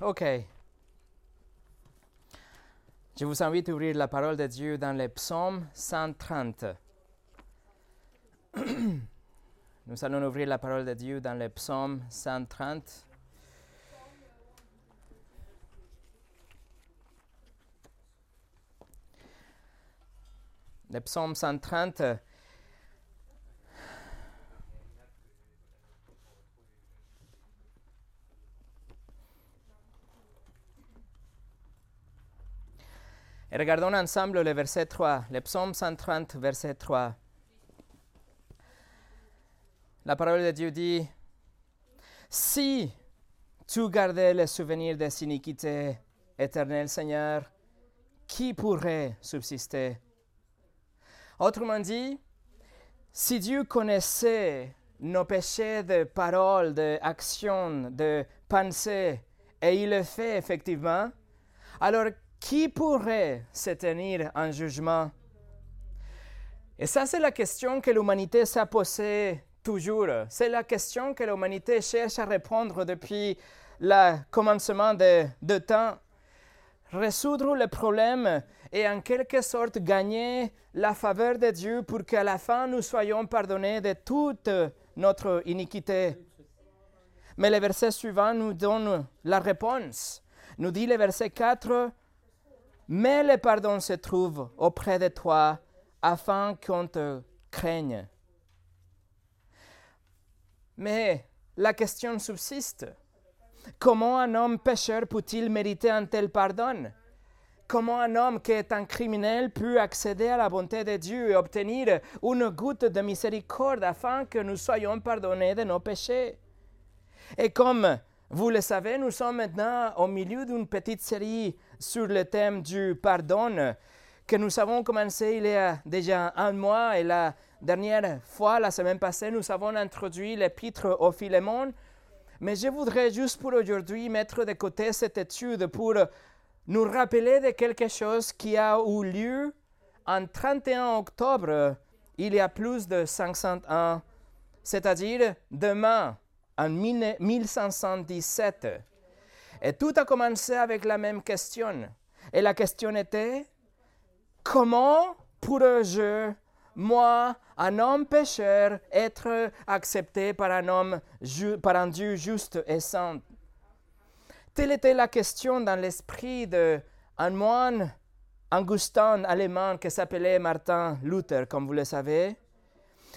OK. Je vous invite à ouvrir la parole de Dieu dans le psaume 130. Nous allons ouvrir la parole de Dieu dans le psaume 130. Le psaume 130. Et regardons ensemble le verset 3, le psaume 130, verset 3. La parole de Dieu dit, Si tu gardais le souvenir des iniquités, éternel Seigneur, qui pourrait subsister? Autrement dit, si Dieu connaissait nos péchés de parole, d'action, de pensée, et il le fait effectivement, alors qui pourrait se tenir en jugement? Et ça, c'est la question que l'humanité s'est posée toujours. C'est la question que l'humanité cherche à répondre depuis le commencement de, temps. Résoudre le problème et en quelque sorte gagner la faveur de Dieu pour qu'à la fin nous soyons pardonnés de toute notre iniquité. Mais le verset suivant nous donne la réponse. Nous dit le verset 4, mais le pardon se trouve auprès de toi afin qu'on te craigne. Mais la question subsiste. Comment un homme pécheur peut-il mériter un tel pardon? Comment un homme qui est un criminel peut accéder à la bonté de Dieu et obtenir une goutte de miséricorde afin que nous soyons pardonnés de nos péchés? Et comme vous le savez, nous sommes maintenant au milieu d'une petite série sur le thème du pardon que nous avons commencé il y a déjà un mois et la dernière fois, la semaine passée, nous avons introduit l'épître au Philémon. Mais je voudrais juste pour aujourd'hui mettre de côté cette étude pour nous rappeler de quelque chose qui a eu lieu en 31 octobre, il y a plus de 500 ans, c'est-à-dire demain, en 1517. Et tout a commencé avec la même question. Et la question était, comment pourrais-je, moi, un homme pécheur, être accepté par un homme, par un Dieu juste et saint? Telle était la question dans l'esprit d'un moine Augustin allemand qui s'appelait Martin Luther, comme vous le savez.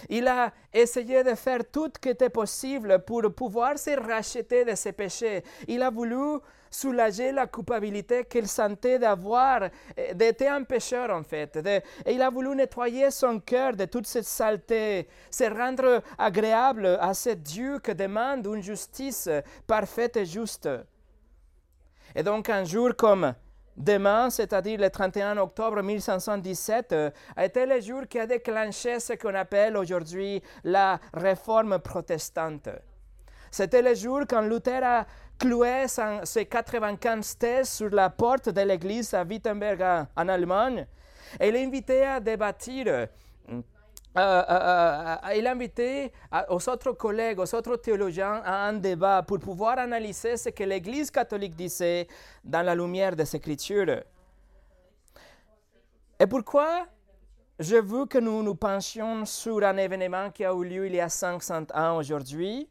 Il a essayé de faire tout ce qui était possible pour pouvoir se racheter de ses péchés. Il a voulu soulager la culpabilité qu'il sentait d'avoir, d'être un pécheur en fait. et il a voulu nettoyer son cœur de toute cette saleté, se rendre agréable à ce Dieu qui demande une justice parfaite et juste. Et donc un jour comme demain, c'est-à-dire le 31 octobre 1517, euh, a été le jour qui a déclenché ce qu'on appelle aujourd'hui la réforme protestante. C'était le jour quand Luther a cloué ses 95 thèses sur la porte de l'église à Wittenberg en Allemagne. Et il invitait à débattre euh, euh, euh, il a invité aux autres collègues, aux autres théologiens à un débat pour pouvoir analyser ce que l'Église catholique disait dans la lumière des Écritures. Et pourquoi je veux que nous nous penchions sur un événement qui a eu lieu il y a 500 ans aujourd'hui?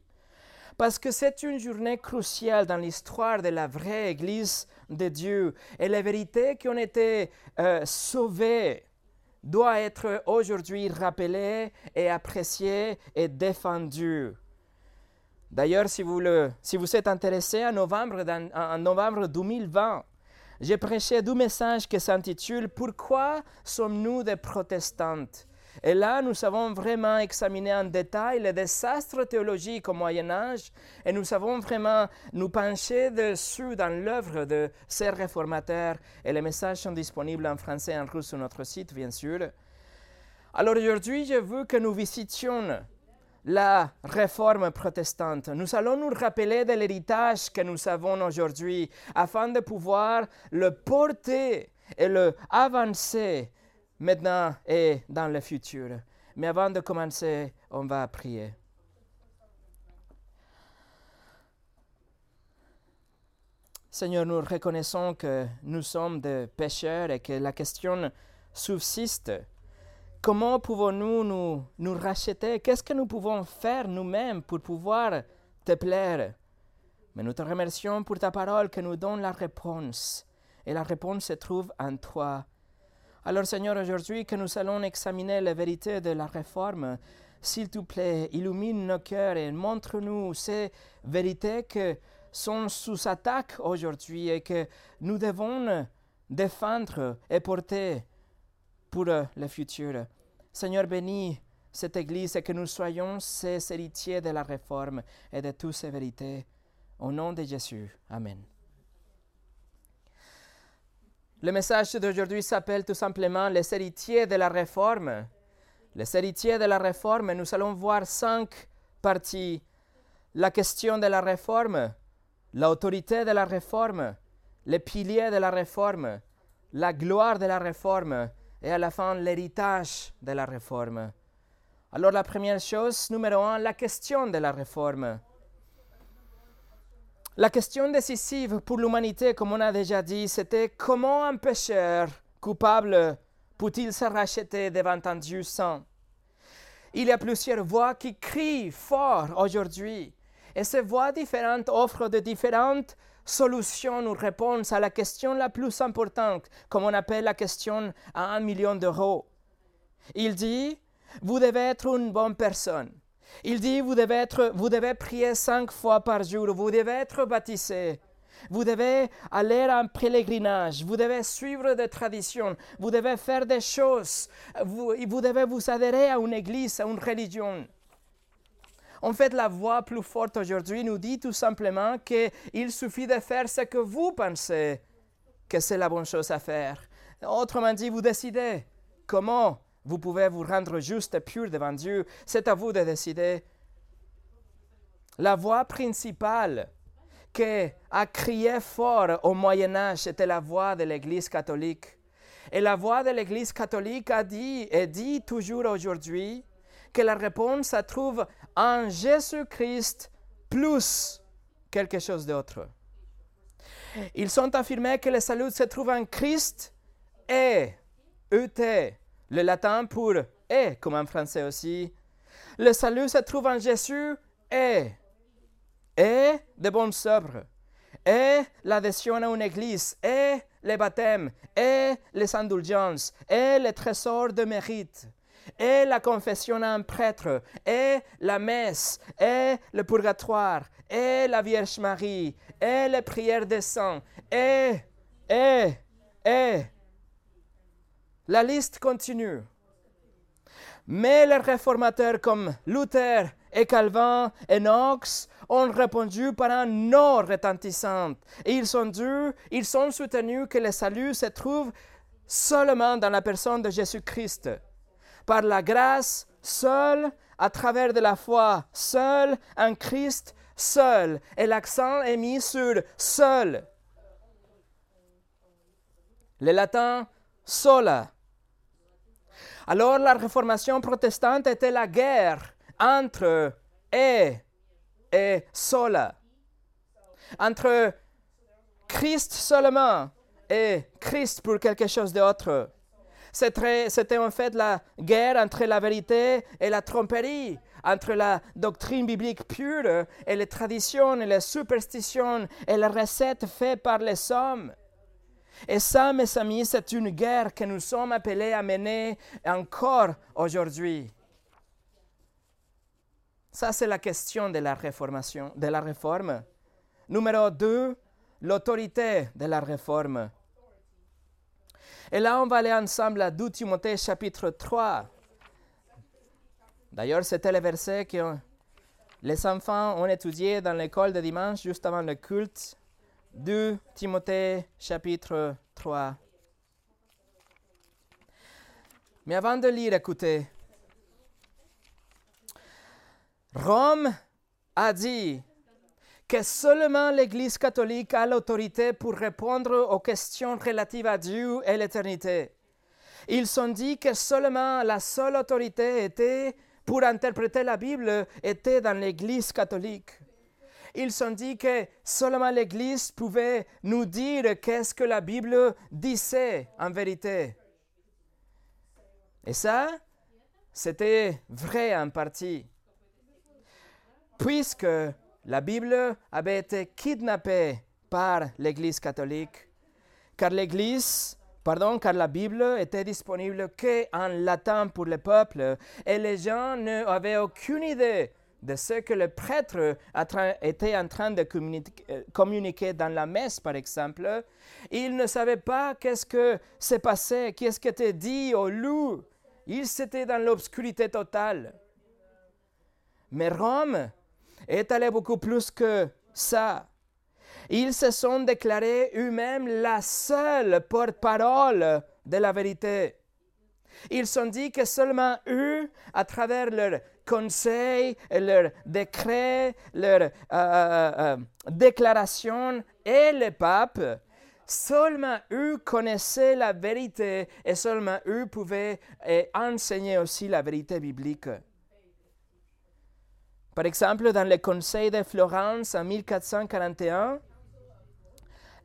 Parce que c'est une journée cruciale dans l'histoire de la vraie Église de Dieu et les vérités qui ont été sauvées doit être aujourd'hui rappelé et apprécié et défendu. D'ailleurs, si vous, êtes intéressé, en novembre, en novembre 2020, j'ai prêché deux messages qui s'intitulent Pourquoi sommes-nous des protestantes et là, nous avons vraiment examiné en détail les désastres théologiques au Moyen Âge et nous avons vraiment nous penché dessus dans l'œuvre de ces réformateurs. Et les messages sont disponibles en français et en russe sur notre site, bien sûr. Alors aujourd'hui, je veux que nous visitions la réforme protestante. Nous allons nous rappeler de l'héritage que nous avons aujourd'hui afin de pouvoir le porter et le avancer maintenant et dans le futur. Mais avant de commencer, on va prier. Seigneur, nous reconnaissons que nous sommes des pécheurs et que la question subsiste. Comment pouvons-nous nous, nous racheter? Qu'est-ce que nous pouvons faire nous-mêmes pour pouvoir te plaire? Mais nous te remercions pour ta parole que nous donne la réponse. Et la réponse se trouve en toi. Alors Seigneur, aujourd'hui que nous allons examiner la vérité de la réforme, s'il te plaît, illumine nos cœurs et montre-nous ces vérités qui sont sous attaque aujourd'hui et que nous devons défendre et porter pour le futur. Seigneur, bénis cette Église et que nous soyons ces héritiers de la réforme et de toutes ces vérités. Au nom de Jésus. Amen. Le message d'aujourd'hui s'appelle tout simplement les héritiers de la réforme. Les héritiers de la réforme, nous allons voir cinq parties. La question de la réforme, l'autorité de la réforme, les piliers de la réforme, la gloire de la réforme et à la fin l'héritage de la réforme. Alors la première chose, numéro un, la question de la réforme. La question décisive pour l'humanité, comme on a déjà dit, c'était comment un pécheur coupable peut-il se racheter devant un Dieu saint? Il y a plusieurs voix qui crient fort aujourd'hui, et ces voix différentes offrent de différentes solution ou réponse à la question la plus importante, comme on appelle la question à un million d'euros. Il dit, vous devez être une bonne personne. Il dit, vous devez, être, vous devez prier cinq fois par jour, vous devez être baptisé. Vous devez aller en pèlerinage, vous devez suivre des traditions, vous devez faire des choses, vous, vous devez vous adhérer à une église, à une religion. En fait, la voix plus forte aujourd'hui nous dit tout simplement qu'il suffit de faire ce que vous pensez que c'est la bonne chose à faire. Autrement dit, vous décidez comment vous pouvez vous rendre juste et pur devant Dieu. C'est à vous de décider. La voix principale qui a crié fort au Moyen Âge était la voix de l'Église catholique. Et la voix de l'Église catholique a dit et dit toujours aujourd'hui que la réponse se trouve en Jésus-Christ plus quelque chose d'autre. Ils ont affirmé que le salut se trouve en Christ et, ET, le latin pour et, comme en français aussi. Le salut se trouve en Jésus et, et de bonnes œuvres, et l'adhésion à une église, et les baptêmes, et les indulgences, et les trésors de mérite. Et la confession à un prêtre, et la messe, et le purgatoire, et la Vierge Marie, et les prières des saints, et, et, et. La liste continue. Mais les réformateurs comme Luther et Calvin et Knox ont répondu par un non retentissant. Et ils ont dit, ils ont soutenu que le salut se trouve seulement dans la personne de Jésus-Christ par la grâce seule, à travers de la foi seule, en Christ seul. Et l'accent est mis sur seul. Le latin sola. Alors la réformation protestante était la guerre entre et et sola. Entre Christ seulement et Christ pour quelque chose d'autre. C'était en fait la guerre entre la vérité et la tromperie, entre la doctrine biblique pure et les traditions et les superstitions et les recettes faites par les hommes. Et ça, mes amis, c'est une guerre que nous sommes appelés à mener encore aujourd'hui. Ça, c'est la question de la réformation, de la réforme. Numéro 2, l'autorité de la réforme. Et là, on va aller ensemble à 2 Timothée chapitre 3. D'ailleurs, c'était le verset que les enfants ont étudié dans l'école de dimanche juste avant le culte. 2 Timothée chapitre 3. Mais avant de lire, écoutez. Rome a dit que seulement l'Église catholique a l'autorité pour répondre aux questions relatives à Dieu et l'éternité. Ils ont dit que seulement la seule autorité était pour interpréter la Bible était dans l'Église catholique. Ils ont dit que seulement l'Église pouvait nous dire qu'est-ce que la Bible disait en vérité. Et ça, c'était vrai en partie. Puisque la Bible avait été kidnappée par l'Église catholique, car l'Église, pardon, car la Bible était disponible qu'en latin pour le peuple, et les gens n'avaient aucune idée de ce que le prêtre était en train de euh, communiquer dans la messe, par exemple. Ils ne savaient pas qu'est-ce que s'est passé, qu'est-ce qui était dit au loup. Ils étaient dans l'obscurité totale. Mais Rome est allé beaucoup plus que ça. Ils se sont déclarés eux-mêmes la seule porte-parole de la vérité. Ils ont dit que seulement eux, à travers leurs conseils, leurs décrets, leurs euh, euh, euh, déclarations et le pape, seulement eux connaissaient la vérité et seulement eux pouvaient enseigner aussi la vérité biblique. Par exemple, dans le Conseil de Florence en 1441,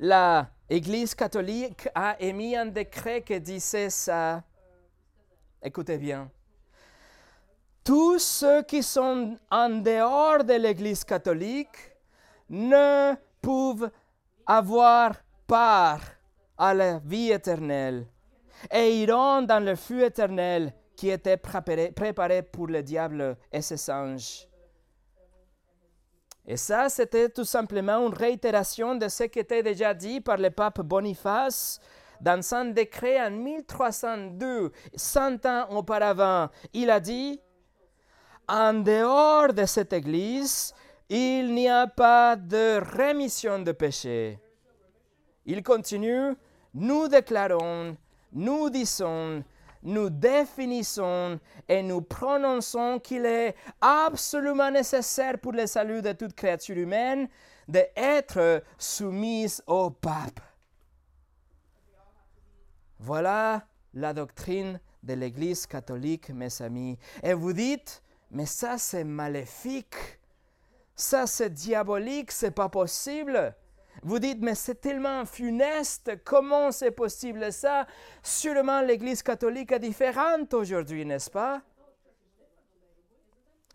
la Église catholique a émis un décret qui disait ça. Écoutez bien. Tous ceux qui sont en dehors de l'Église catholique ne peuvent avoir part à la vie éternelle et iront dans le feu éternel qui était préparé, pour le diable et ses anges. Et ça, c'était tout simplement une réitération de ce qui était déjà dit par le pape Boniface dans son décret en 1302, 100 ans auparavant. Il a dit, en dehors de cette Église, il n'y a pas de rémission de péché. Il continue, nous déclarons, nous disons, nous définissons et nous prononçons qu'il est absolument nécessaire pour le salut de toute créature humaine d'être soumise au pape. Voilà la doctrine de l'Église catholique, mes amis. Et vous dites, mais ça c'est maléfique, ça c'est diabolique, c'est pas possible. Vous dites, mais c'est tellement funeste, comment c'est possible ça? Sûrement l'Église catholique est différente aujourd'hui, n'est-ce pas?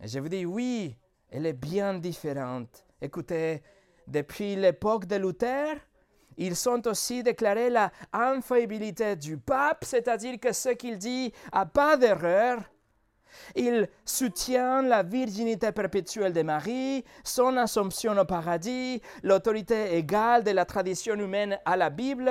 Je vous dis, oui, elle est bien différente. Écoutez, depuis l'époque de Luther, ils ont aussi déclaré la infaillibilité du pape, c'est-à-dire que ce qu'il dit n'a pas d'erreur. Il soutient la virginité perpétuelle de Marie, son assomption au paradis, l'autorité égale de la tradition humaine à la Bible.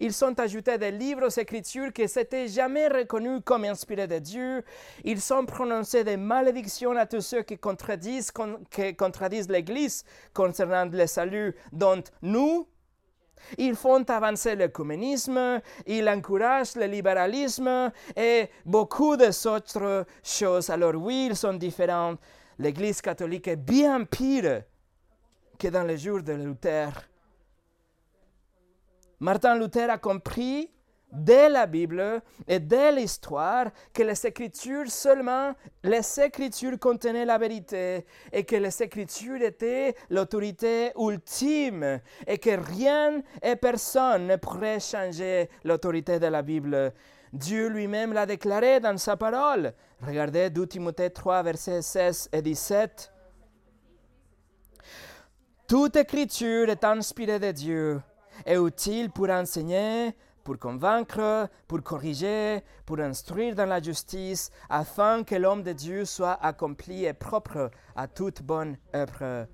Ils sont ajoutés des livres aux Écritures qui s'étaient jamais reconnus comme inspirés de Dieu. Ils ont prononcé des malédictions à tous ceux qui contredisent, contredisent l'Église concernant le salut dont nous, ils font avancer le communisme, ils encouragent le libéralisme et beaucoup d'autres choses. Alors oui, ils sont différents. L'Église catholique est bien pire que dans les jours de Luther. Martin Luther a compris de la Bible et de l'histoire que les Écritures seulement, les Écritures contenaient la vérité et que les Écritures étaient l'autorité ultime et que rien et personne ne pourrait changer l'autorité de la Bible. Dieu lui-même l'a déclaré dans sa parole. Regardez 2 Timothée 3, versets 16 et 17. Toute écriture est inspirée de Dieu et utile pour enseigner, pour convaincre, pour corriger, pour instruire dans la justice, afin que l'homme de Dieu soit accompli et propre à toute bonne œuvre.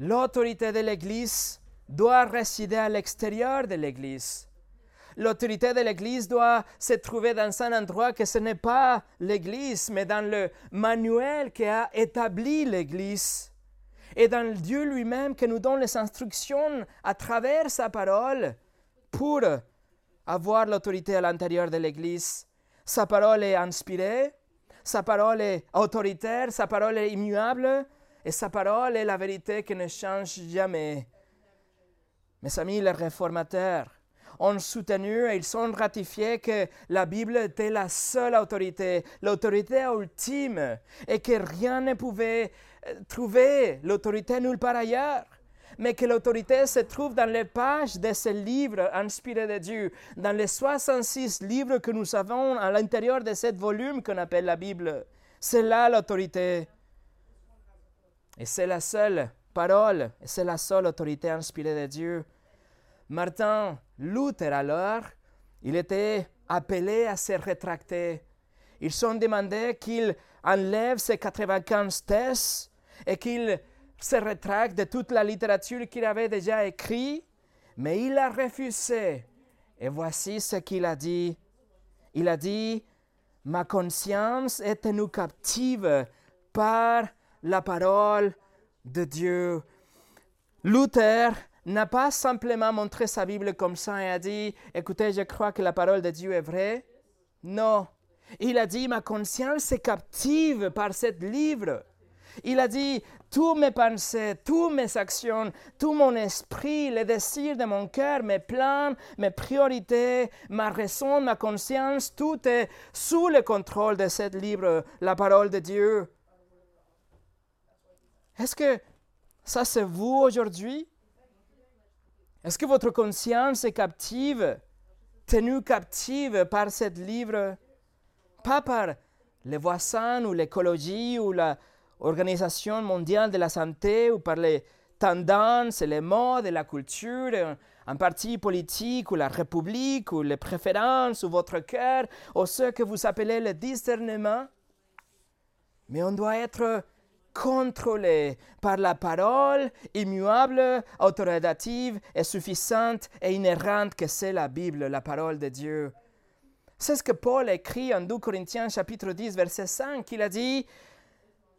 L'autorité de l'Église doit résider à l'extérieur de l'Église. L'autorité de l'Église doit se trouver dans un endroit que ce n'est pas l'Église, mais dans le manuel qui a établi l'Église. Et dans Dieu lui-même qui nous donne les instructions à travers sa parole pour avoir l'autorité à l'intérieur de l'Église. Sa parole est inspirée, sa parole est autoritaire, sa parole est immuable, et sa parole est la vérité qui ne change jamais. Mes amis, les réformateurs ont soutenu et ils ont ratifié que la Bible était la seule autorité, l'autorité ultime, et que rien ne pouvait trouver l'autorité nulle part ailleurs mais que l'autorité se trouve dans les pages de ce livre inspiré de Dieu, dans les 66 livres que nous avons à l'intérieur de ce volume qu'on appelle la Bible. C'est là l'autorité. Et c'est la seule parole, et c'est la seule autorité inspirée de Dieu. Martin Luther, alors, il était appelé à se rétracter. Ils sont demandé qu'il enlève ses 95 thèses et qu'il se rétracte de toute la littérature qu'il avait déjà écrite, mais il a refusé. Et voici ce qu'il a dit. Il a dit, ma conscience est tenue captive par la parole de Dieu. Luther n'a pas simplement montré sa Bible comme ça et a dit, écoutez, je crois que la parole de Dieu est vraie. Non. Il a dit, ma conscience est captive par ce livre. Il a dit, tous mes pensées, toutes mes actions, tout mon esprit, les désirs de mon cœur, mes plans, mes priorités, ma raison, ma conscience, tout est sous le contrôle de ce livre, la parole de Dieu. Est-ce que ça c'est vous aujourd'hui? Est-ce que votre conscience est captive, tenue captive par ce livre? Pas par les voisins ou l'écologie ou la, Organisation mondiale de la santé ou par les tendances et les modes et la culture, un parti politique ou la république ou les préférences ou votre cœur ou ce que vous appelez le discernement. Mais on doit être contrôlé par la parole immuable, autoritative et suffisante et inhérente que c'est la Bible, la parole de Dieu. C'est ce que Paul écrit en 2 Corinthiens chapitre 10 verset 5. Il a dit,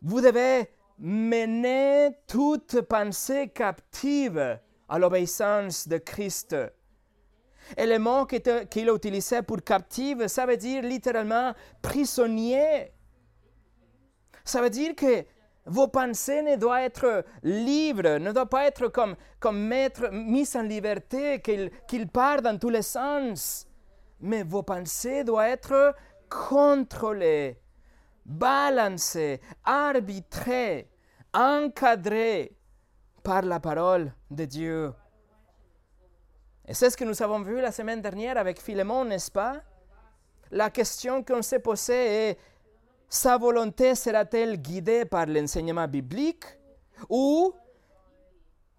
vous devez mener toute pensée captive à l'obéissance de Christ. Et le mot qu'il a utilisé pour captive, ça veut dire littéralement prisonnier. Ça veut dire que vos pensées ne doivent être libres, ne doivent pas être comme, comme maître, en liberté, qu'ils partent dans tous les sens. Mais vos pensées doivent être contrôlées balancé, arbitré, encadré par la parole de Dieu. Et c'est ce que nous avons vu la semaine dernière avec Philémon, n'est-ce pas? La question qu'on s'est posée est, sa volonté sera-t-elle guidée par l'enseignement biblique ou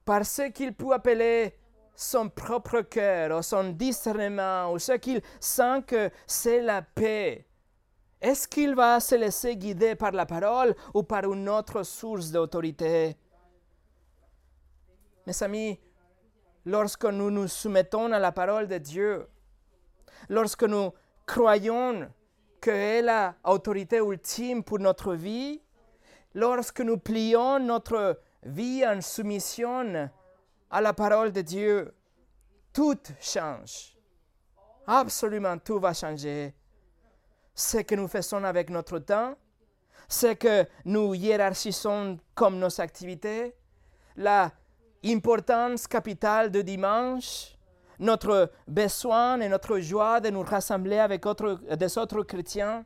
par ce qu'il peut appeler son propre cœur ou son discernement ou ce qu'il sent que c'est la paix? Est-ce qu'il va se laisser guider par la parole ou par une autre source d'autorité Mes amis, lorsque nous nous soumettons à la parole de Dieu, lorsque nous croyons qu'elle est l'autorité ultime pour notre vie, lorsque nous plions notre vie en soumission à la parole de Dieu, tout change. Absolument tout va changer ce que nous faisons avec notre temps, ce que nous hiérarchisons comme nos activités, la importance capitale du dimanche, notre besoin et notre joie de nous rassembler avec des autres chrétiens,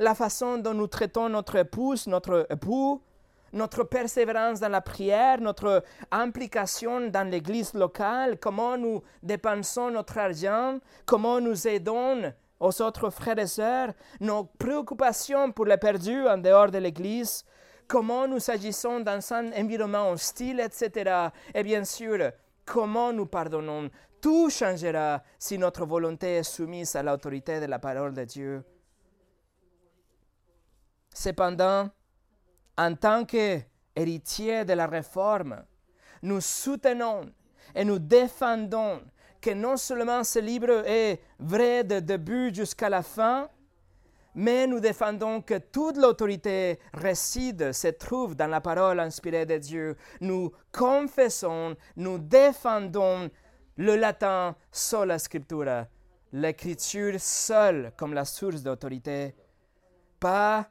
la façon dont nous traitons notre épouse, notre époux, notre persévérance dans la prière, notre implication dans l'église locale, comment nous dépensons notre argent, comment nous aidons aux autres frères et sœurs, nos préoccupations pour les perdus en dehors de l'Église, comment nous agissons dans un environnement hostile, etc. Et bien sûr, comment nous pardonnons. Tout changera si notre volonté est soumise à l'autorité de la parole de Dieu. Cependant, en tant qu'héritiers de la réforme, nous soutenons et nous défendons que non seulement ce livre est vrai de début jusqu'à la fin, mais nous défendons que toute l'autorité réside, se trouve dans la parole inspirée de Dieu. Nous confessons, nous défendons le latin la scriptura, l'écriture seule comme la source d'autorité, pas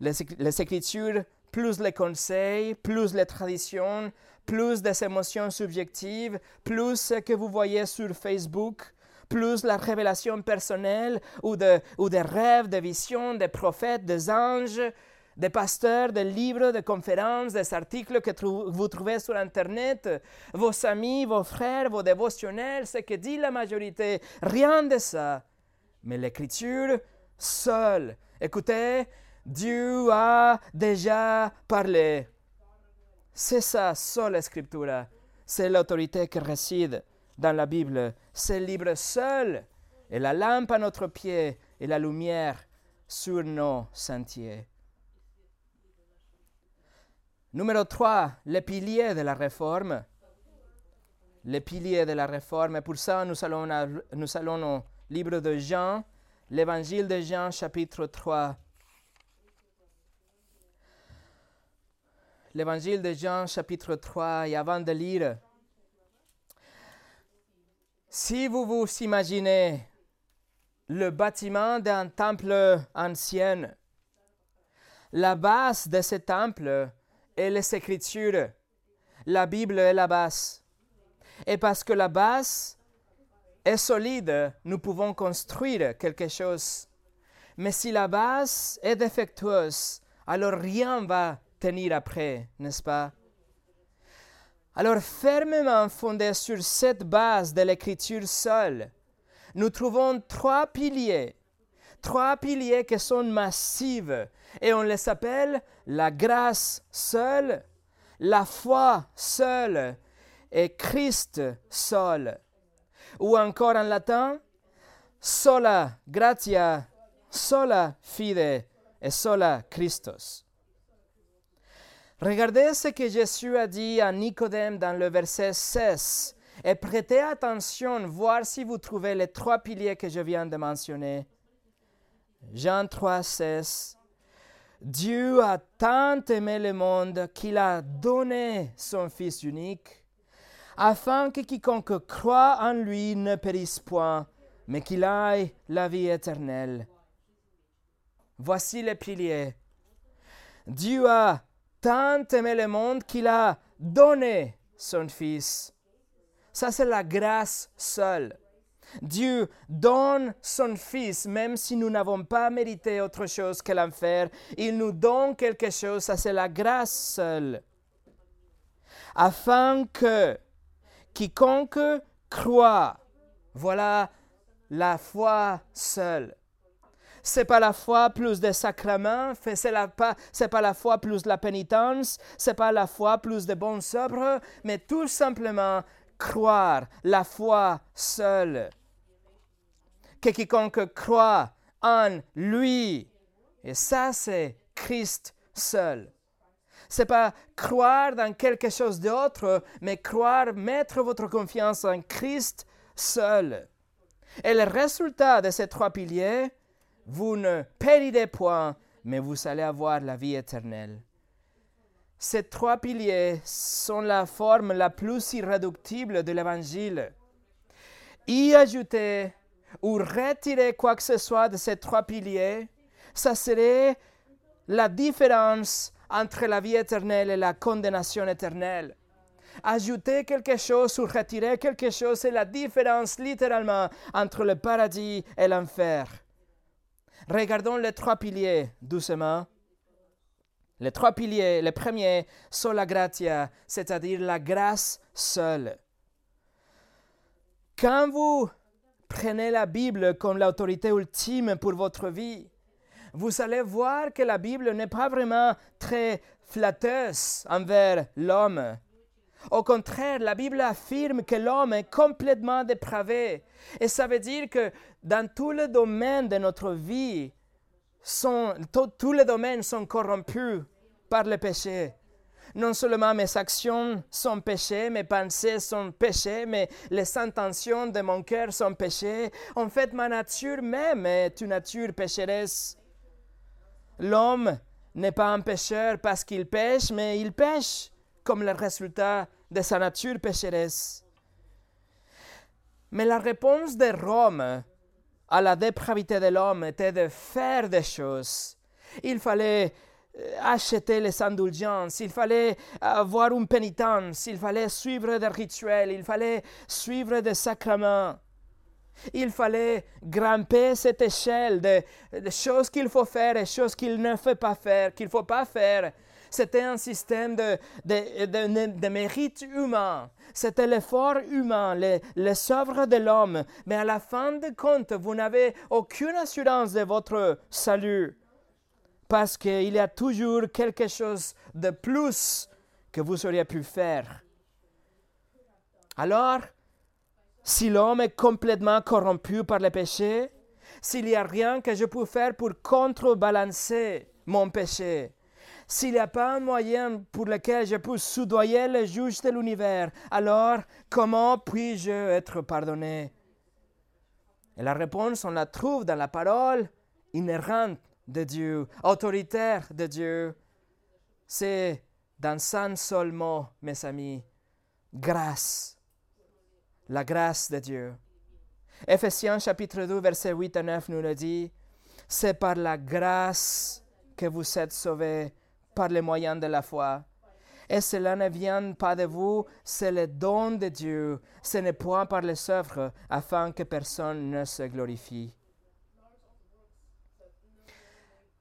les écritures plus les conseils, plus les traditions, plus des émotions subjectives, plus ce que vous voyez sur Facebook, plus la révélation personnelle ou, de, ou des rêves, des visions, des prophètes, des anges. des pasteurs, des livres, des conférences, des articles que vous trouvez sur Internet, vos amis, vos frères, vos dévotionnels, ce que dit la majorité. Rien de ça. Mais l'Écriture seule. Écoutez, Dieu a déjà parlé. C'est ça, seule Scriptura. C'est l'autorité qui réside dans la Bible. C'est le livre seul et la lampe à notre pied et la lumière sur nos sentiers. Numéro 3, les piliers de la réforme. Les piliers de la réforme. Et pour ça, nous allons, nous allons au livre de Jean, l'évangile de Jean, chapitre 3. L'évangile de Jean, chapitre 3, et avant de lire, si vous vous imaginez le bâtiment d'un temple ancien, la base de ce temple et les Écritures. La Bible est la base. Et parce que la base est solide, nous pouvons construire quelque chose. Mais si la base est défectueuse, alors rien va tenir après, n'est-ce pas? Alors fermement fondé sur cette base de l'écriture seule, nous trouvons trois piliers, trois piliers qui sont massifs et on les appelle la grâce seule, la foi seule et Christ seul. Ou encore en latin, sola gratia, sola fide et sola Christus. Regardez ce que Jésus a dit à Nicodème dans le verset 16 et prêtez attention, voir si vous trouvez les trois piliers que je viens de mentionner. Jean 3, 16. Dieu a tant aimé le monde qu'il a donné son Fils unique, afin que quiconque croit en lui ne périsse point, mais qu'il aille la vie éternelle. Voici les piliers. Dieu a tant aimé le monde qu'il a donné son Fils. Ça, c'est la grâce seule. Dieu donne son Fils, même si nous n'avons pas mérité autre chose que l'enfer. Il nous donne quelque chose, ça c'est la grâce seule. Afin que quiconque croit, voilà la foi seule. C'est pas la foi plus des sacrements, c'est pas, pas la foi plus la pénitence, c'est pas la foi plus de bons œuvres, mais tout simplement croire, la foi seule que quiconque croit en lui. Et ça, c'est Christ seul. C'est pas croire dans quelque chose d'autre, mais croire, mettre votre confiance en Christ seul. Et le résultat de ces trois piliers, vous ne périrez point, mais vous allez avoir la vie éternelle. Ces trois piliers sont la forme la plus irréductible de l'Évangile. Y ajouter ou retirer quoi que ce soit de ces trois piliers, ça serait la différence entre la vie éternelle et la condamnation éternelle. Ajouter quelque chose ou retirer quelque chose, c'est la différence littéralement entre le paradis et l'enfer. Regardons les trois piliers doucement. Les trois piliers, le premier, la gratia, c'est-à-dire la grâce seule. Quand vous Prenez la Bible comme l'autorité ultime pour votre vie. Vous allez voir que la Bible n'est pas vraiment très flatteuse envers l'homme. Au contraire, la Bible affirme que l'homme est complètement dépravé. Et ça veut dire que dans tous les domaines de notre vie, tous les domaines sont corrompus par le péché non seulement mes actions sont péchées, mes pensées sont péchées, mais les intentions de mon cœur sont péchées. En fait, ma nature même est une nature pécheresse. L'homme n'est pas un pécheur parce qu'il pêche, mais il pêche comme le résultat de sa nature pécheresse. Mais la réponse de Rome à la dépravité de l'homme était de faire des choses. Il fallait euh, acheter les indulgences, il fallait avoir une pénitence, il fallait suivre des rituels, il fallait suivre des sacrements. Il fallait grimper cette échelle de, choses qu'il faut faire et choses qu'il ne faut pas faire, qu'il ne faut pas faire. C'était un système de, de, de, mérite humain. C'était l'effort humain, les, les œuvres de l'homme. Mais à la fin de compte, vous n'avez aucune assurance de votre salut. Parce qu'il y a toujours quelque chose de plus que vous auriez pu faire. Alors, si l'homme est complètement corrompu par le péché, s'il n'y a rien que je peux faire pour contrebalancer mon péché, s'il n'y a pas un moyen pour lequel je peux soudoyer le juge de l'univers, alors comment puis-je être pardonné? Et la réponse, on la trouve dans la parole inhérente de Dieu, autoritaire de Dieu. C'est dans un seul mot, mes amis, grâce. La grâce de Dieu. Ephésiens chapitre 2, verset 8 à 9 nous le dit, c'est par la grâce que vous êtes sauvés par les moyens de la foi. Et cela ne vient pas de vous, c'est le don de Dieu. Ce n'est point par les œuvres, afin que personne ne se glorifie.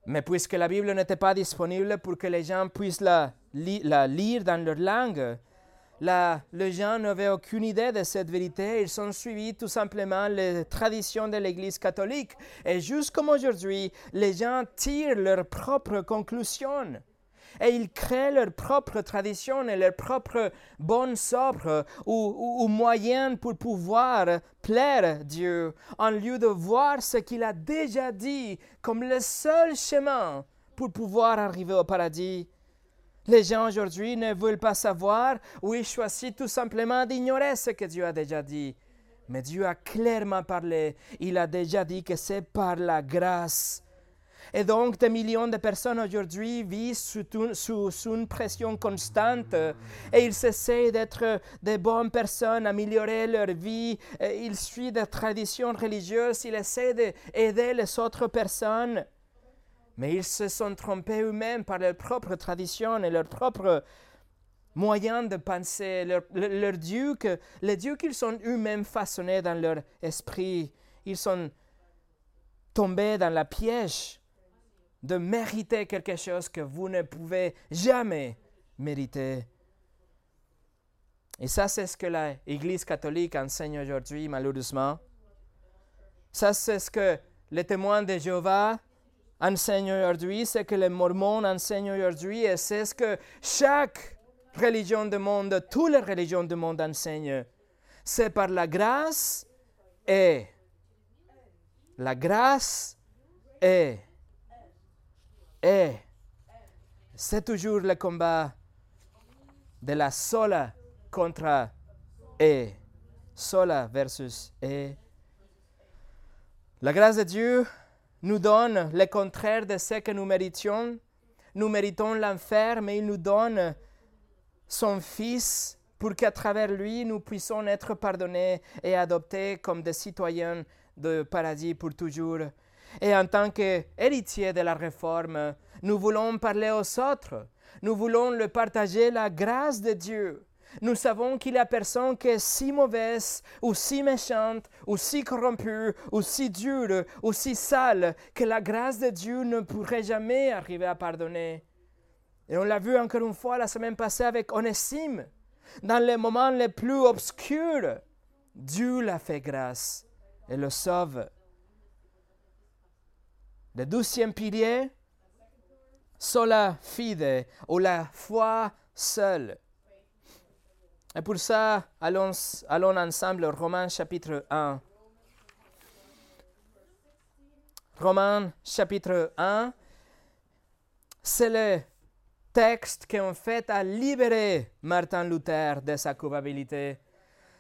Mais puisque la Bible n'était pas disponible pour que les gens puissent la, lire dans leur langue, les gens n'avaient aucune idée de cette vérité. Ils ont suivi tout simplement les traditions de l'Église catholique. Et jusqu'à aujourd'hui, les gens tirent leurs propres conclusions. Et ils créent leurs propres traditions et leurs propres bonnes œuvres ou, ou, moyens pour pouvoir plaire Dieu, en lieu de voir ce qu'il a déjà dit comme le seul chemin pour pouvoir arriver au paradis. Les gens aujourd'hui ne veulent pas savoir ou ils choisissent tout simplement d'ignorer ce que Dieu a déjà dit. Mais Dieu a clairement parlé. Il a déjà dit que c'est par la grâce. Et donc, des millions de personnes aujourd'hui vivent sous, une pression constante et ils essaient d'être de bonnes personnes, améliorer leur vie. Ils suivent des traditions religieuses, ils essaient d'aider les autres personnes. Mais ils se sont trompés eux-mêmes par leurs propres traditions et leurs propres moyens de penser, leur, leur les dieux qu'ils sont eux-mêmes façonnés dans leur esprit. Ils sont tombés dans la piège de mériter quelque chose que vous ne pouvez jamais mériter. Et ça, c'est ce que l'Église catholique enseigne aujourd'hui, malheureusement. Ça, c'est ce que les témoins de Jéhovah enseigne aujourd'hui, c'est que les Mormons enseignent aujourd'hui, et c'est ce que chaque religion du monde, toutes les religions du monde enseignent. C'est par la grâce et la grâce et et c'est toujours le combat de la sola contre et sola versus et. La grâce de Dieu nous donne le contraire de ce que nous méritions. Nous méritons l'enfer, mais il nous donne son Fils pour qu'à travers lui, nous puissions être pardonnés et adoptés comme des citoyens de paradis pour toujours. Et en tant qu'héritiers de la réforme, nous voulons parler aux autres. Nous voulons le partager la grâce de Dieu. Nous savons qu'il y a personne qui est si mauvaise, ou si méchante, ou si corrompue, ou si dure, ou si sale, que la grâce de Dieu ne pourrait jamais arriver à pardonner. Et on l'a vu encore une fois la semaine passée avec Onésime. Dans les moments les plus obscurs, Dieu l'a fait grâce et le sauve. Le douzième pilier, sola fide, ou la foi seule. Et pour ça, allons, allons ensemble au Romains chapitre 1. Romains chapitre 1, c'est le texte qui en fait a libéré Martin Luther de sa culpabilité.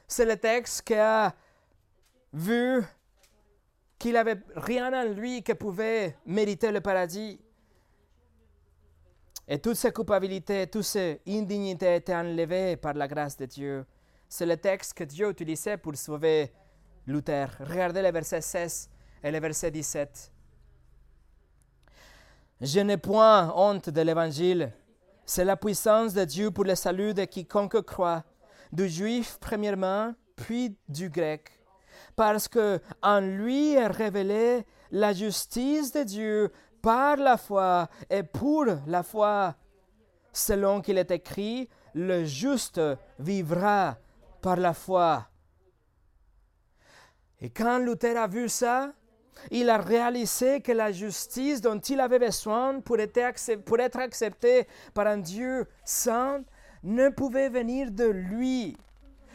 C'est le texte qui a vu qu'il n'avait rien en lui qui pouvait mériter le paradis. Et toutes ces culpabilités, toutes ces indignités étaient enlevées par la grâce de Dieu. C'est le texte que Dieu utilisait pour sauver Luther. Regardez les versets 16 et le verset 17. Je n'ai point honte de l'évangile. C'est la puissance de Dieu pour le salut de quiconque croit, du juif premièrement, puis du grec. Parce que en lui est révélée la justice de Dieu par la foi et pour la foi, selon qu'il est écrit, le juste vivra par la foi. Et quand Luther a vu ça, il a réalisé que la justice dont il avait besoin pour être, pour être acceptée par un Dieu saint ne pouvait venir de lui,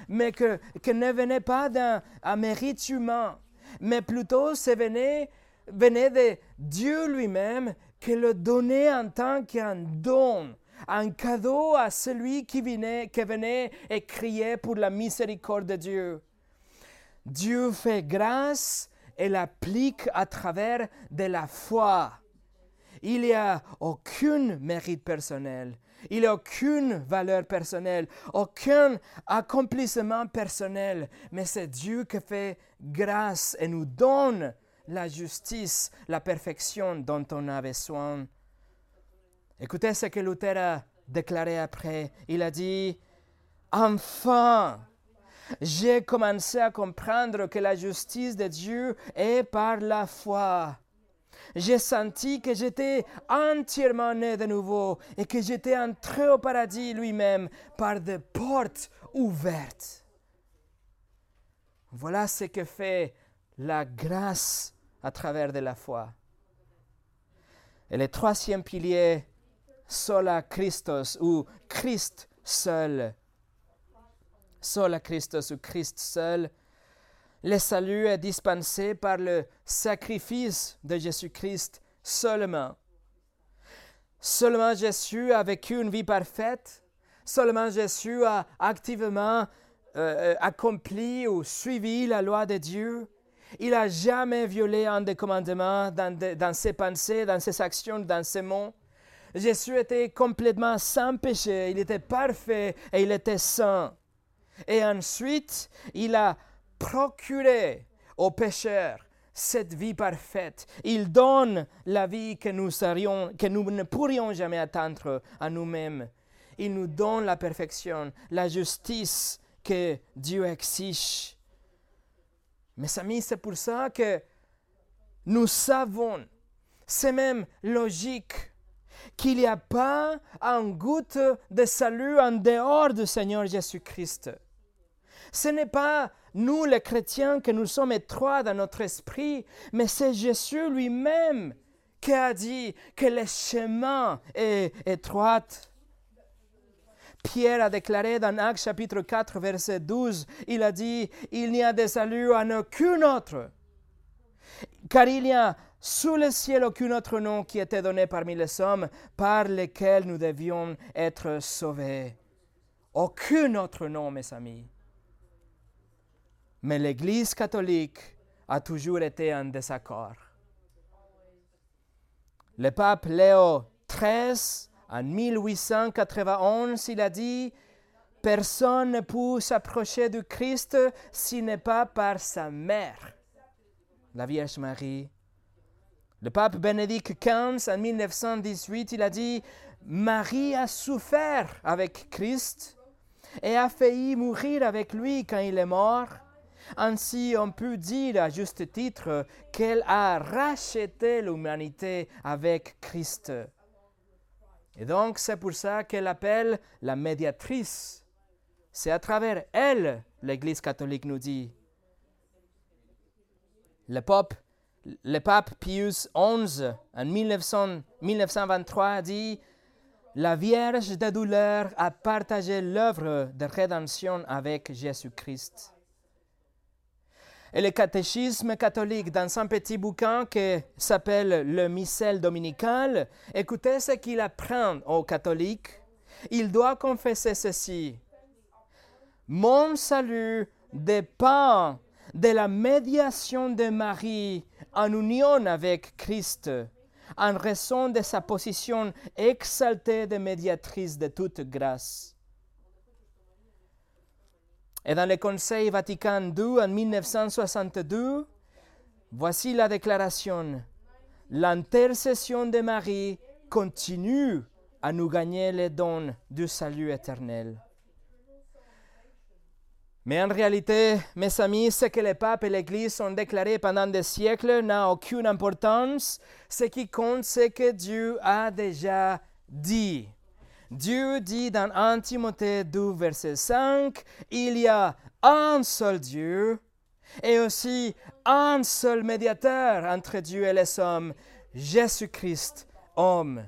mais que, ne venait pas d'un mérite humain, mais plutôt ça venait, venait de Dieu lui-même qui le donnait en tant qu'un don, un cadeau à celui qui venait, qui venait et criait pour la miséricorde de Dieu. Dieu fait grâce et l'applique à travers de la foi. Il n'y a aucun mérite personnel, il n'y a aucune valeur personnelle, aucun accomplissement personnel, mais c'est Dieu qui fait grâce et nous donne la justice, la perfection dont on a besoin. Écoutez ce que Luther a déclaré après. Il a dit, enfin, j'ai commencé à comprendre que la justice de Dieu est par la foi. J'ai senti que j'étais entièrement né de nouveau et que j'étais entré au paradis lui-même par des portes ouvertes. Voilà ce que fait la grâce à travers de la foi. Et le troisième pilier, sola Christos ou Christ seul sola Christus ou Christ seul. Le salut est dispensé par le sacrifice de Jésus-Christ seulement. Seulement Jésus a vécu une vie parfaite. Seulement Jésus a activement euh, euh, accompli ou suivi la loi de Dieu. Il n'a jamais violé un des commandements dans, dans, ses pensées, dans ses actions, dans ses mots. Jésus était complètement sans péché, il était parfait et il était saint. Et ensuite, il a procuré aux pécheurs cette vie parfaite. Il donne la vie que nous, que nous ne pourrions jamais atteindre à nous-mêmes. Il nous donne la perfection, la justice que Dieu exige. Mes amis, c'est pour ça que nous savons, c'est même logique, qu'il n'y a pas un goutte de salut en dehors du Seigneur Jésus-Christ. Ce n'est pas nous les chrétiens que nous sommes étroits dans notre esprit, mais c'est Jésus lui-même qui a dit que le chemin est étroit. Pierre a déclaré dans Actes chapitre 4, verset 12, il a dit, il n'y a de salut en aucun autre, car il n'y a sous le ciel aucun autre nom qui était donné parmi les hommes par lesquels nous devions être sauvés. Aucun autre nom, mes amis. Mais l'Église catholique a toujours été en désaccord. Le pape Léo XIII, en 1891, il a dit Personne ne peut s'approcher du Christ s'il n'est pas par sa mère, la Vierge Marie. Le pape Bénédicte XV, en 1918, il a dit Marie a souffert avec Christ et a failli mourir avec lui quand il est mort. Ainsi, on peut dire à juste titre qu'elle a racheté l'humanité avec Christ. Et donc, c'est pour ça qu'elle appelle la médiatrice. C'est à travers elle, l'Église catholique nous dit. Le pape, le pape Pius XI, en 1923, a dit La Vierge de douleur a partagé l'œuvre de rédemption avec Jésus-Christ. Et le catéchisme catholique, dans un petit bouquin qui s'appelle le Missel dominical, écoutez ce qu'il apprend aux catholiques. Il doit confesser ceci. Mon salut dépend de la médiation de Marie en union avec Christ, en raison de sa position exaltée de médiatrice de toute grâce. Et dans le Conseil Vatican II en 1962, voici la déclaration. L'intercession de Marie continue à nous gagner les dons du salut éternel. Mais en réalité, mes amis, ce que les papes et l'Église ont déclaré pendant des siècles n'a aucune importance. Ce qui compte, c'est que Dieu a déjà dit. Dieu dit dans 1 Timothée 2, verset 5, il y a un seul Dieu et aussi un seul médiateur entre Dieu et les hommes, Jésus-Christ, homme.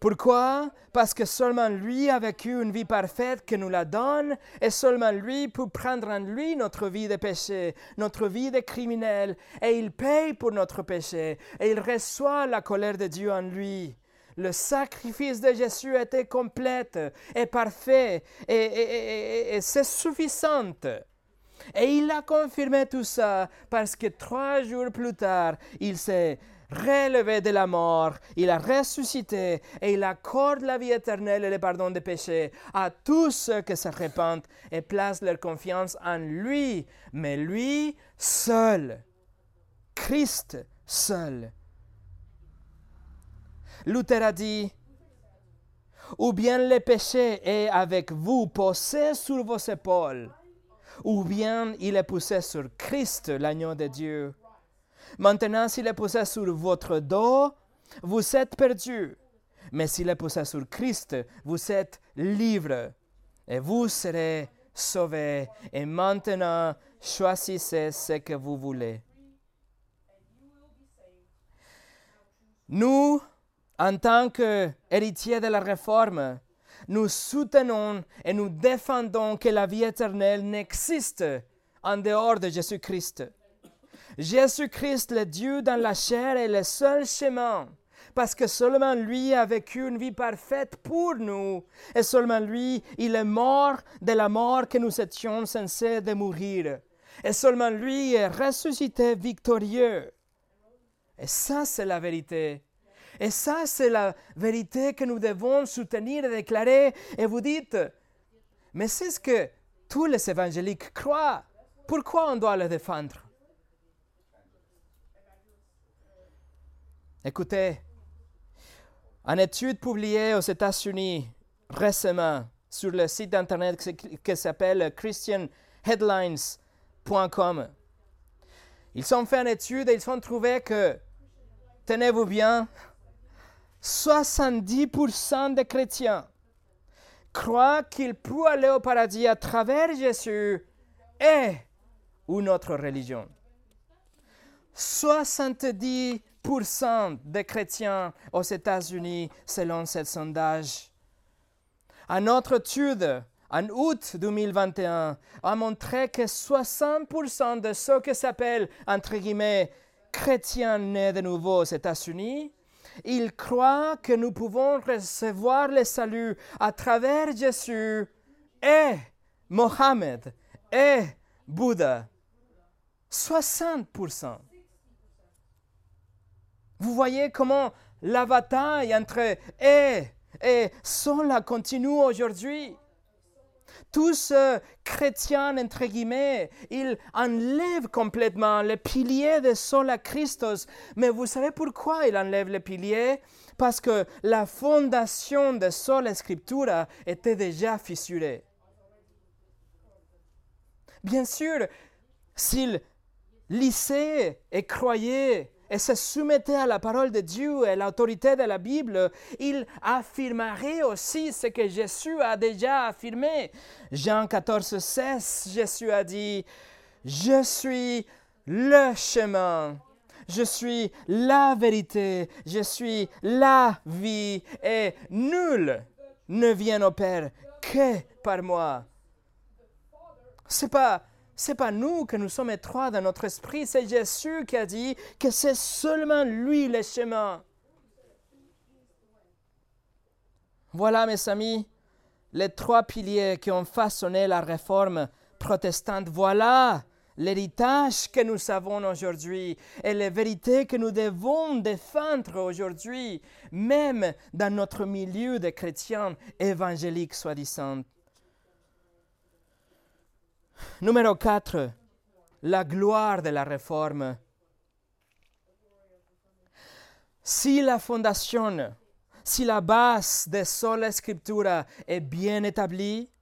Pourquoi? Parce que seulement lui a vécu une vie parfaite que nous la donne, et seulement lui peut prendre en lui notre vie de péché, notre vie de criminel, et il paye pour notre péché, et il reçoit la colère de Dieu en lui. Le sacrifice de Jésus était complet et parfait, et c'est suffisant. Et il a confirmé tout ça parce que trois jours plus tard, il s'est relevé de la mort, il a ressuscité et il accorde la vie éternelle et le pardon des péchés à tous ceux qui se répandent et placent leur confiance en lui, mais lui seul, Christ seul. Luther a dit, ou bien le péché est avec vous posé sur vos épaules, ou bien il est poussé sur Christ, l'agneau de Dieu. Maintenant, s'il est posé sur votre dos, vous êtes perdu. Mais s'il est posé sur Christ, vous êtes libre et vous serez sauvés. Et maintenant, choisissez ce que vous voulez. Nous, en tant qu'héritiers de la réforme, nous soutenons et nous défendons que la vie éternelle n'existe en dehors de Jésus-Christ. Jésus-Christ, le Dieu dans la chair, est le seul chemin, parce que seulement lui a vécu une vie parfaite pour nous, et seulement lui, il est mort de la mort que nous étions censés de mourir, et seulement lui est ressuscité victorieux. Et ça, c'est la vérité. Et ça, c'est la vérité que nous devons soutenir et déclarer. Et vous dites, mais c'est ce que tous les évangéliques croient. Pourquoi on doit le défendre? Écoutez, une étude publiée aux États-Unis récemment sur le site internet qui s'appelle christianheadlines.com, ils ont fait une étude et ils ont trouvé que, tenez-vous bien, 70% des chrétiens croient qu'ils peuvent aller au paradis à travers Jésus et une autre religion. 70% des chrétiens aux États-Unis selon ce sondage. Un autre étude en août 2021 a montré que 60% de ceux qui s'appellent, entre guillemets, chrétiens nés de nouveau aux États-Unis ils croient que nous pouvons recevoir le salut à travers Jésus et Mohammed et Bouddha. 60%. Vous voyez comment la bataille entre et et cela continue aujourd'hui? Tous chrétiens, entre guillemets, ils enlèvent complètement les piliers de Sola Christos. Mais vous savez pourquoi ils enlèvent les piliers? Parce que la fondation de Sola Scriptura était déjà fissurée. Bien sûr, s'ils lisaient et croyaient et se soumettait à la parole de Dieu et à l'autorité de la Bible, il affirmerait aussi ce que Jésus a déjà affirmé. Jean 14, 16, Jésus a dit, Je suis le chemin. Je suis la vérité, je suis la vie, et nul ne vient au Père que par moi. C'est pas c'est pas nous que nous sommes étroits dans notre esprit, c'est Jésus qui a dit que c'est seulement lui le chemin. Voilà, mes amis, les trois piliers qui ont façonné la réforme protestante. Voilà l'héritage que nous avons aujourd'hui et les vérités que nous devons défendre aujourd'hui, même dans notre milieu de chrétiens évangéliques soi-disant. Numéro 4. La gloire de la réforme. Si la fondation, si la base de sola scriptura est bien établie,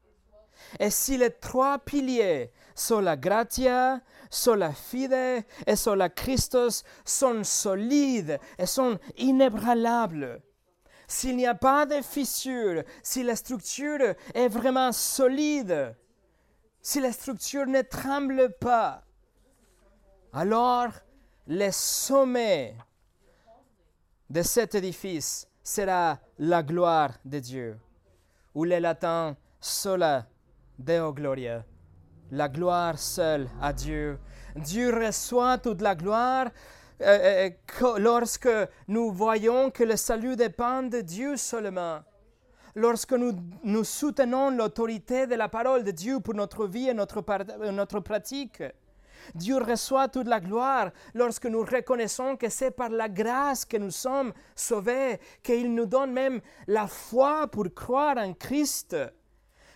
Et si les trois piliers, sola gratia, sola fide et sola Christus, sont solides et sont inébranlables, s'il n'y a pas de fissure, si la structure est vraiment solide, si la structure ne tremble pas, alors le sommet de cet édifice sera la gloire de Dieu, ou les latins sola Deo gloria, la gloire seule à Dieu. Dieu reçoit toute la gloire euh, euh, lorsque nous voyons que le salut dépend de Dieu seulement. Lorsque nous, soutenons l'autorité de la parole de Dieu pour notre vie et notre, notre pratique. Dieu reçoit toute la gloire lorsque nous reconnaissons que c'est par la grâce que nous sommes sauvés, qu'il nous donne même la foi pour croire en Christ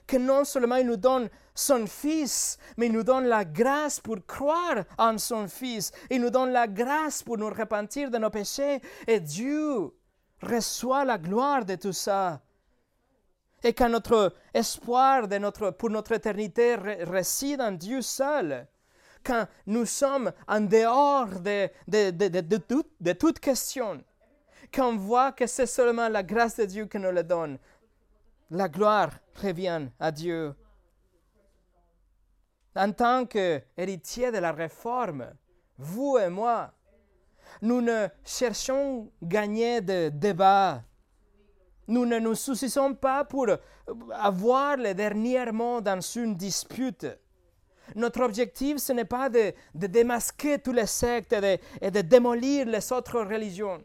que non seulement il nous donne son Fils, mais il nous donne la grâce pour croire en son Fils. Il nous donne la grâce pour nous repentir de nos péchés. Et Dieu reçoit la gloire de tout ça. Et quand notre espoir pour notre éternité réside en Dieu seul, quand nous sommes en dehors de, de, de, de toute question, quand on voit que c'est seulement la grâce de Dieu qui nous le donne, la gloire revient à Dieu. En tant qu'héritiers de la réforme, vous et moi, nous ne cherchons gagner de débats. Nous ne nous soucions pas pour avoir le dernier mot dans une dispute. Notre objectif, ce n'est pas de, démasquer tous les sectes et de démolir les autres religions.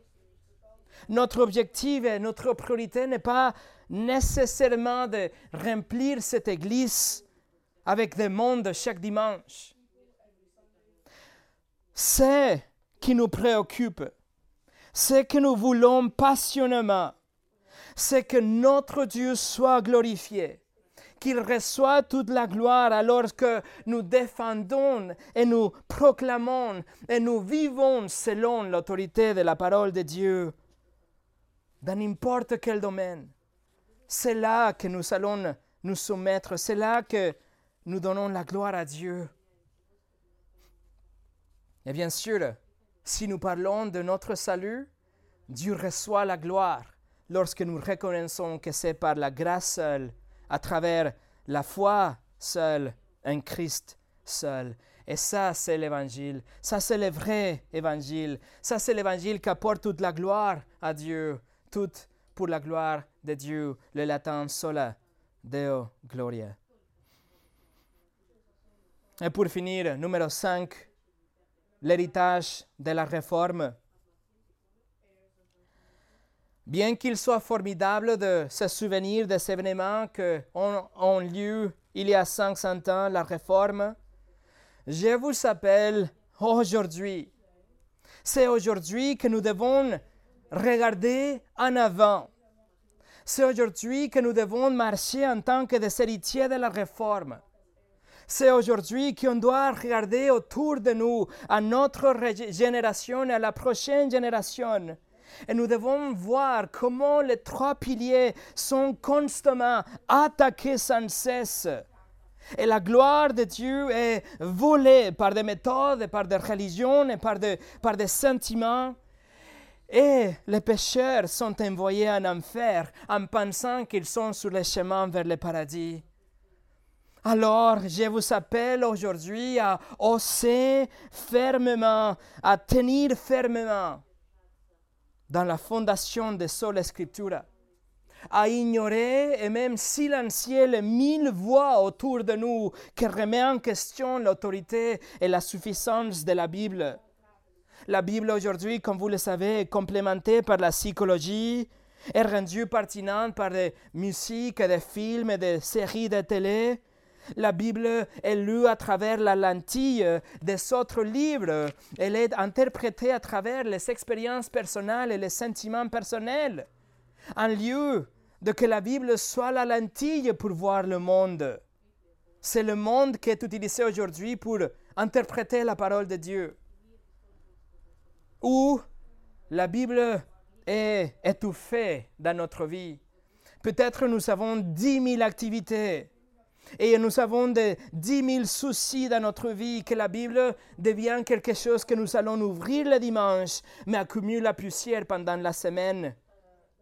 Notre objectif et notre priorité n'est pas nécessairement de remplir cette église avec des mondes chaque dimanche. Ce qui nous préoccupe, ce que nous voulons passionnément, c'est que notre Dieu soit glorifié, qu'il reçoive toute la gloire alors que nous défendons et nous proclamons et nous vivons selon l'autorité de la parole de Dieu dans n'importe quel domaine. C'est là que nous allons nous soumettre, c'est là que nous donnons la gloire à Dieu. Et bien sûr, si nous parlons de notre salut, Dieu reçoit la gloire lorsque nous reconnaissons que c'est par la grâce seule, à travers la foi seule, un Christ seul. Et ça, c'est l'évangile. Ça, c'est le vrai évangile. Ça, c'est l'évangile qui apporte toute la gloire à Dieu, toute pour la gloire de Dieu, le latin sola, Deo gloria. Et pour finir, numéro 5, l'héritage de la réforme. Bien qu'il soit formidable de se souvenir des événements qui ont, lieu il y a 500 ans, la réforme, je vous appelle aujourd'hui. C'est aujourd'hui que nous devons regarder en avant. C'est aujourd'hui que nous devons marcher en tant que des héritiers de la réforme. C'est aujourd'hui qu'on doit regarder autour de nous, à notre génération et à la prochaine génération. Et nous devons voir comment les trois piliers sont constamment attaqués sans cesse. Et la gloire de Dieu est volée par des méthodes, par des religions et par des, par des sentiments. Et les pécheurs sont envoyés en enfer en pensant qu'ils sont sur le chemin vers le paradis. Alors, je vous appelle aujourd'hui à oser fermement, à tenir fermement dans la fondation de Sola Scriptura, à ignorer et même silencier les mille voix autour de nous qui remettent en question l'autorité et la suffisance de la Bible. La Bible aujourd'hui, comme vous le savez, est complémentée par la psychologie, est rendue pertinente par des musiques, des films et des séries de télé. La Bible est lue à travers la lentille des autres livres. Elle est interprétée à travers les expériences personnelles et les sentiments personnels. En lieu de que la Bible soit la lentille pour voir le monde. C'est le monde qui est utilisé aujourd'hui pour interpréter la parole de Dieu où la Bible est étouffée dans notre vie. Peut-être nous avons dix mille activités. Et nous avons des dix mille soucis dans notre vie, que la Bible devient quelque chose que nous allons ouvrir le dimanche, mais accumule la poussière pendant la semaine.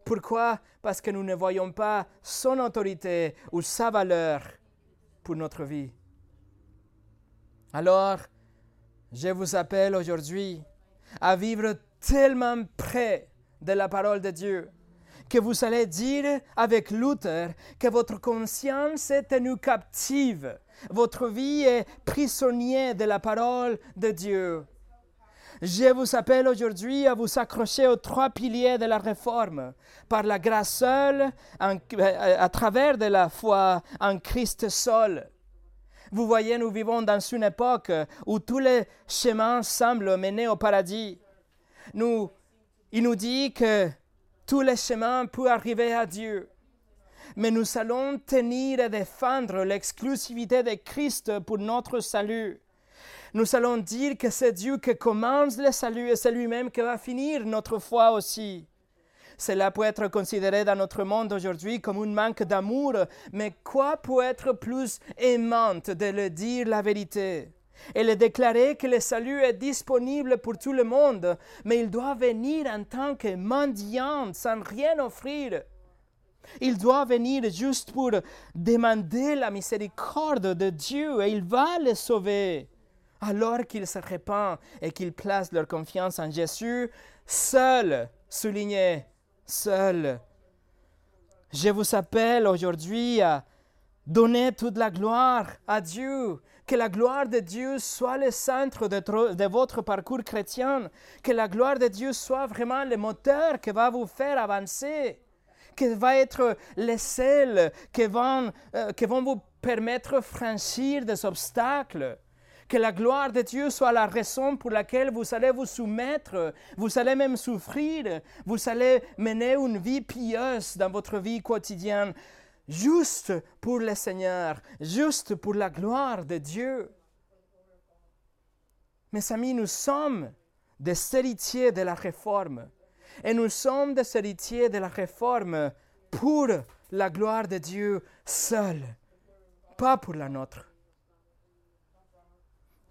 Pourquoi? Parce que nous ne voyons pas son autorité ou sa valeur pour notre vie. Alors, je vous appelle aujourd'hui à vivre tellement près de la parole de Dieu que vous allez dire avec Luther que votre conscience est tenue captive, votre vie est prisonnière de la parole de Dieu. Je vous appelle aujourd'hui à vous accrocher aux trois piliers de la réforme, par la grâce seule, à travers de la foi en Christ seul. Vous voyez, nous vivons dans une époque où tous les chemins semblent mener au paradis. Nous, il nous dit que tous les chemins peuvent arriver à Dieu. Mais nous allons tenir et défendre l'exclusivité de Christ pour notre salut. Nous allons dire que c'est Dieu qui commence le salut et c'est lui-même qui va finir notre foi aussi. Cela peut être considéré dans notre monde aujourd'hui comme un manque d'amour, mais quoi peut être plus aimante de le dire la vérité? Et de déclarer que le salut est disponible pour tout le monde, mais il doit venir en tant que mendiant, sans rien offrir. Il doit venir juste pour demander la miséricorde de Dieu et il va le sauver. Alors qu'ils se répandent et qu'ils placent leur confiance en Jésus, seul, souligné, seul. Je vous appelle aujourd'hui à donner toute la gloire à Dieu que la gloire de Dieu soit le centre de, votre parcours chrétien. Que la gloire de Dieu soit vraiment le moteur qui va vous faire avancer. Qui va être les selles qui vont, euh, qui vont vous permettre de franchir des obstacles. Que la gloire de Dieu soit la raison pour laquelle vous allez vous soumettre, vous allez même souffrir, vous allez mener une vie pieuse dans votre vie quotidienne juste pour le Seigneur, juste pour la gloire de Dieu. Mes amis, nous sommes des héritiers de la réforme. Et nous sommes des héritiers de la réforme pour la gloire de Dieu seul, pas pour la nôtre.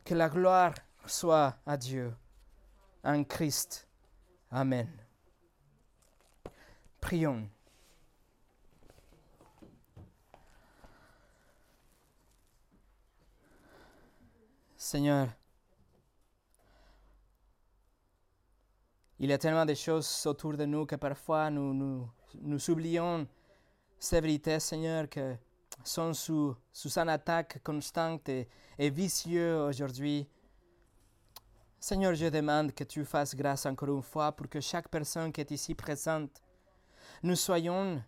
Que la gloire soit à Dieu en Christ. Amen. Prions. Seigneur, il y a tellement de choses autour de nous que parfois nous, nous, nous oublions ces vérités, Seigneur, qui sont sous, sous une attaque constante et, et vicieuse aujourd'hui. Seigneur, je demande que tu fasses grâce encore une fois pour que chaque personne qui est ici présente, nous soyons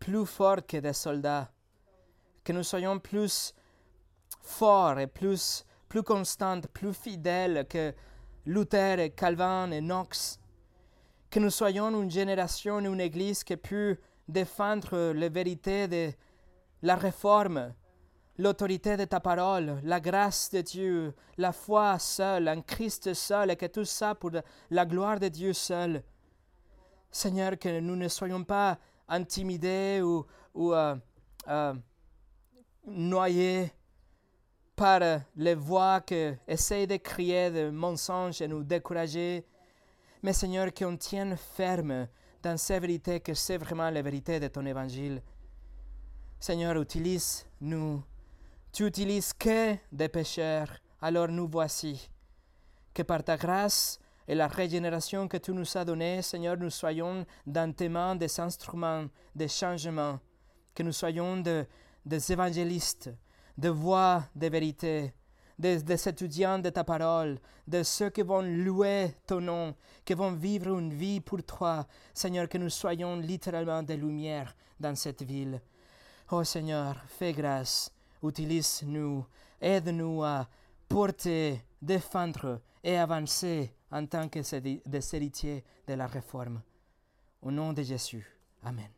plus forts que des soldats, que nous soyons plus forts et plus plus constante, plus fidèle que Luther et Calvin et Knox. Que nous soyons une génération, une église qui pu défendre les vérités de la réforme, l'autorité de ta parole, la grâce de Dieu, la foi seule, en Christ seul, et que tout ça pour la gloire de Dieu seul. Seigneur, que nous ne soyons pas intimidés ou, ou euh, euh, noyés par les voix qui essayent de crier de mensonges et nous décourager. Mais Seigneur, qu'on tienne ferme dans ces vérités, que c'est vraiment la vérité de ton évangile. Seigneur, utilise-nous. Tu utilises que des pécheurs, alors nous voici. Que par ta grâce et la régénération que tu nous as donnée, Seigneur, nous soyons dans tes mains des instruments de changement. Que nous soyons des évangélistes de voix de vérité, des, des, étudiants de ta parole, de ceux qui vont louer ton nom, qui vont vivre une vie pour toi. Seigneur, que nous soyons littéralement des lumières dans cette ville. Oh Seigneur, fais grâce, utilise-nous, aide-nous à porter, défendre et avancer en tant que des héritiers de la réforme. Au nom de Jésus. Amen.